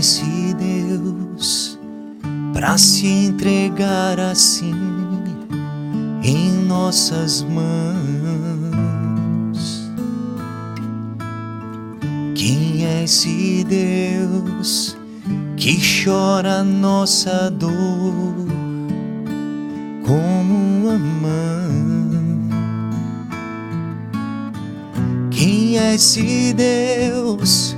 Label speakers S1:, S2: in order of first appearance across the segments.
S1: esse Deus para se entregar assim em nossas mãos? Quem é esse Deus que chora nossa dor como uma mãe? Quem é esse Deus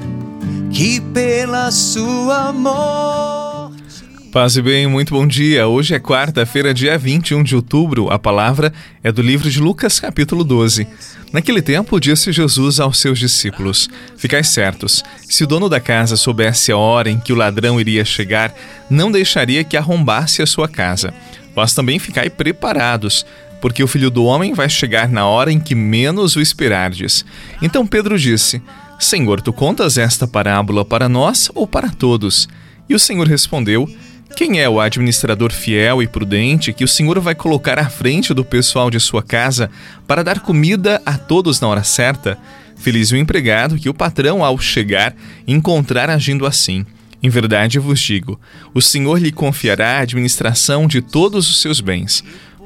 S1: que pela sua morte.
S2: Paz e bem, muito bom dia. Hoje é quarta-feira, dia 21 de outubro. A palavra é do livro de Lucas, capítulo 12. Naquele tempo, disse Jesus aos seus discípulos: Ficai certos, se o dono da casa soubesse a hora em que o ladrão iria chegar, não deixaria que arrombasse a sua casa. Vós também ficai preparados, porque o filho do homem vai chegar na hora em que menos o esperardes. Então Pedro disse: Senhor, tu contas esta parábola para nós ou para todos? E o Senhor respondeu: Quem é o administrador fiel e prudente que o Senhor vai colocar à frente do pessoal de sua casa para dar comida a todos na hora certa? Feliz o empregado que o patrão, ao chegar, encontrar agindo assim. Em verdade vos digo: o Senhor lhe confiará a administração de todos os seus bens.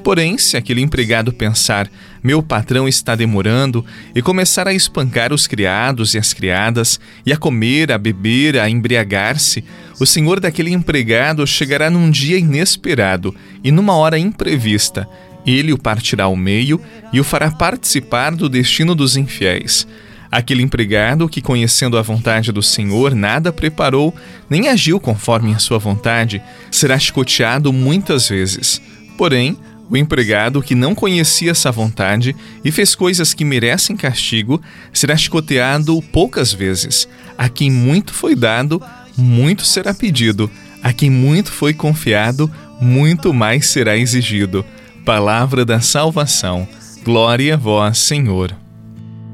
S2: Porém, se aquele empregado pensar, meu patrão está demorando, e começar a espancar os criados e as criadas, e a comer, a beber, a embriagar-se, o senhor daquele empregado chegará num dia inesperado e numa hora imprevista. Ele o partirá ao meio e o fará participar do destino dos infiéis. Aquele empregado que, conhecendo a vontade do Senhor, nada preparou, nem agiu conforme a sua vontade, será chicoteado muitas vezes. Porém, o empregado que não conhecia essa vontade e fez coisas que merecem castigo será chicoteado poucas vezes. A quem muito foi dado, muito será pedido. A quem muito foi confiado, muito mais será exigido. Palavra da salvação. Glória a vós, Senhor.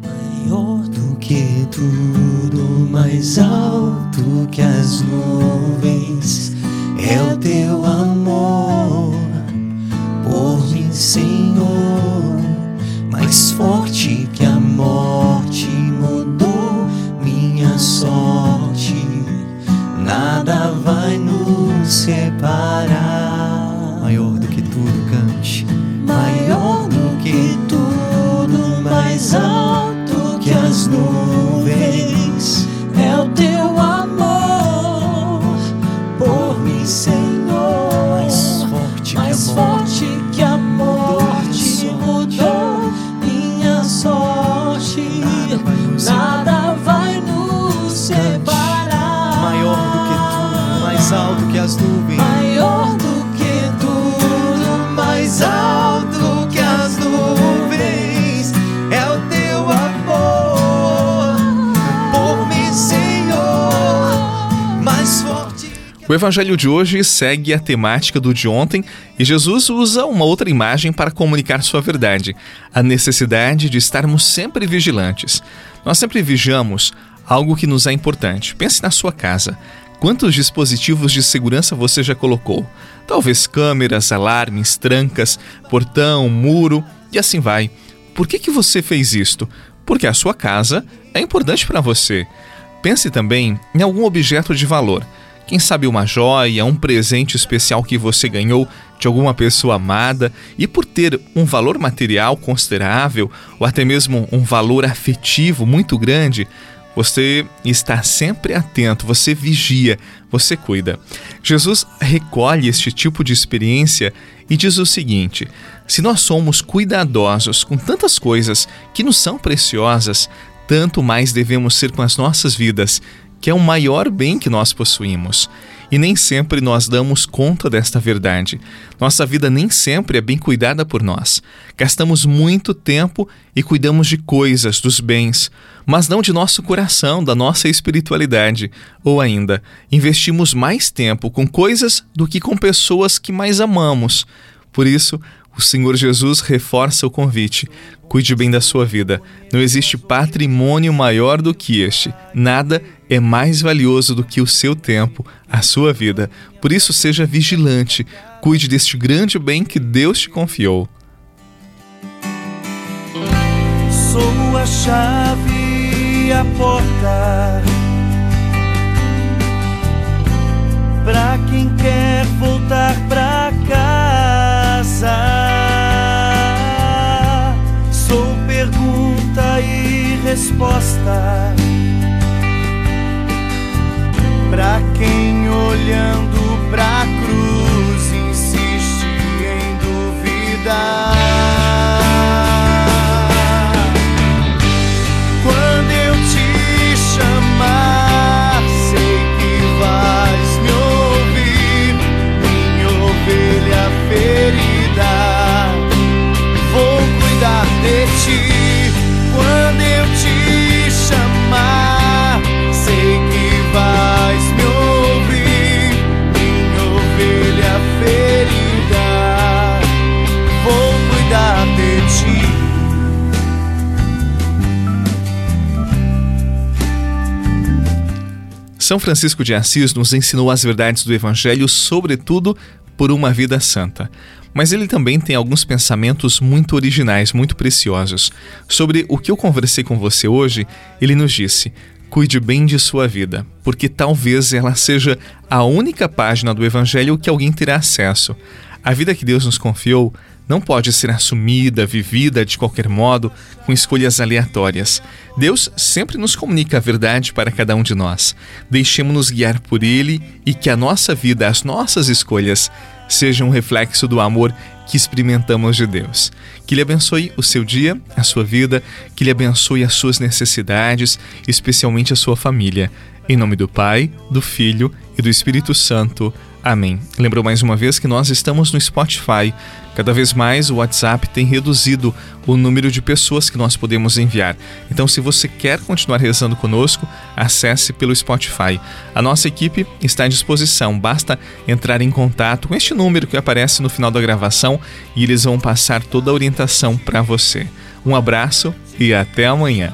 S1: Maior do que tudo, mais alto que as nuvens, é o teu amor nuvens. É o teu amor por mim, Senhor. Mais forte mais que a morte. forte que a morte mudou minha sorte. Nada vai O
S2: evangelho de hoje segue a temática do de ontem e Jesus usa uma outra imagem para comunicar sua verdade, a necessidade de estarmos sempre vigilantes. Nós sempre vigiamos algo que nos é importante. Pense na sua casa. Quantos dispositivos de segurança você já colocou? Talvez câmeras, alarmes, trancas, portão, muro e assim vai. Por que, que você fez isto? Porque a sua casa é importante para você. Pense também em algum objeto de valor. Quem sabe uma joia, um presente especial que você ganhou de alguma pessoa amada e por ter um valor material considerável ou até mesmo um valor afetivo muito grande, você está sempre atento, você vigia, você cuida. Jesus recolhe este tipo de experiência e diz o seguinte: se nós somos cuidadosos com tantas coisas que nos são preciosas, tanto mais devemos ser com as nossas vidas, que é o maior bem que nós possuímos. E nem sempre nós damos conta desta verdade. Nossa vida nem sempre é bem cuidada por nós. Gastamos muito tempo e cuidamos de coisas, dos bens, mas não de nosso coração, da nossa espiritualidade. Ou ainda, investimos mais tempo com coisas do que com pessoas que mais amamos. Por isso, o Senhor Jesus reforça o convite: cuide bem da sua vida. Não existe patrimônio maior do que este. Nada é mais valioso do que o seu tempo, a sua vida. Por isso, seja vigilante, cuide deste grande bem que Deus te confiou.
S3: Sou a chave e a porta para quem quer voltar para e resposta.
S2: Para quem olhando São Francisco de Assis nos ensinou as verdades do Evangelho, sobretudo por uma vida santa. Mas ele também tem alguns pensamentos muito originais, muito preciosos. Sobre o que eu conversei com você hoje, ele nos disse: cuide bem de sua vida, porque talvez ela seja a única página do Evangelho que alguém terá acesso. A vida que Deus nos confiou não pode ser assumida, vivida de qualquer modo, com escolhas aleatórias. Deus sempre nos comunica a verdade para cada um de nós. Deixemos-nos guiar por Ele e que a nossa vida, as nossas escolhas, sejam um reflexo do amor que experimentamos de Deus. Que Ele abençoe o seu dia, a sua vida, que Ele abençoe as suas necessidades, especialmente a sua família. Em nome do Pai, do Filho e do Espírito Santo. Amém. Lembrou mais uma vez que nós estamos no Spotify. Cada vez mais o WhatsApp tem reduzido o número de pessoas que nós podemos enviar. Então, se você quer continuar rezando conosco, acesse pelo Spotify. A nossa equipe está à disposição. Basta entrar em contato com este número que aparece no final da gravação e eles vão passar toda a orientação para você. Um abraço e até amanhã.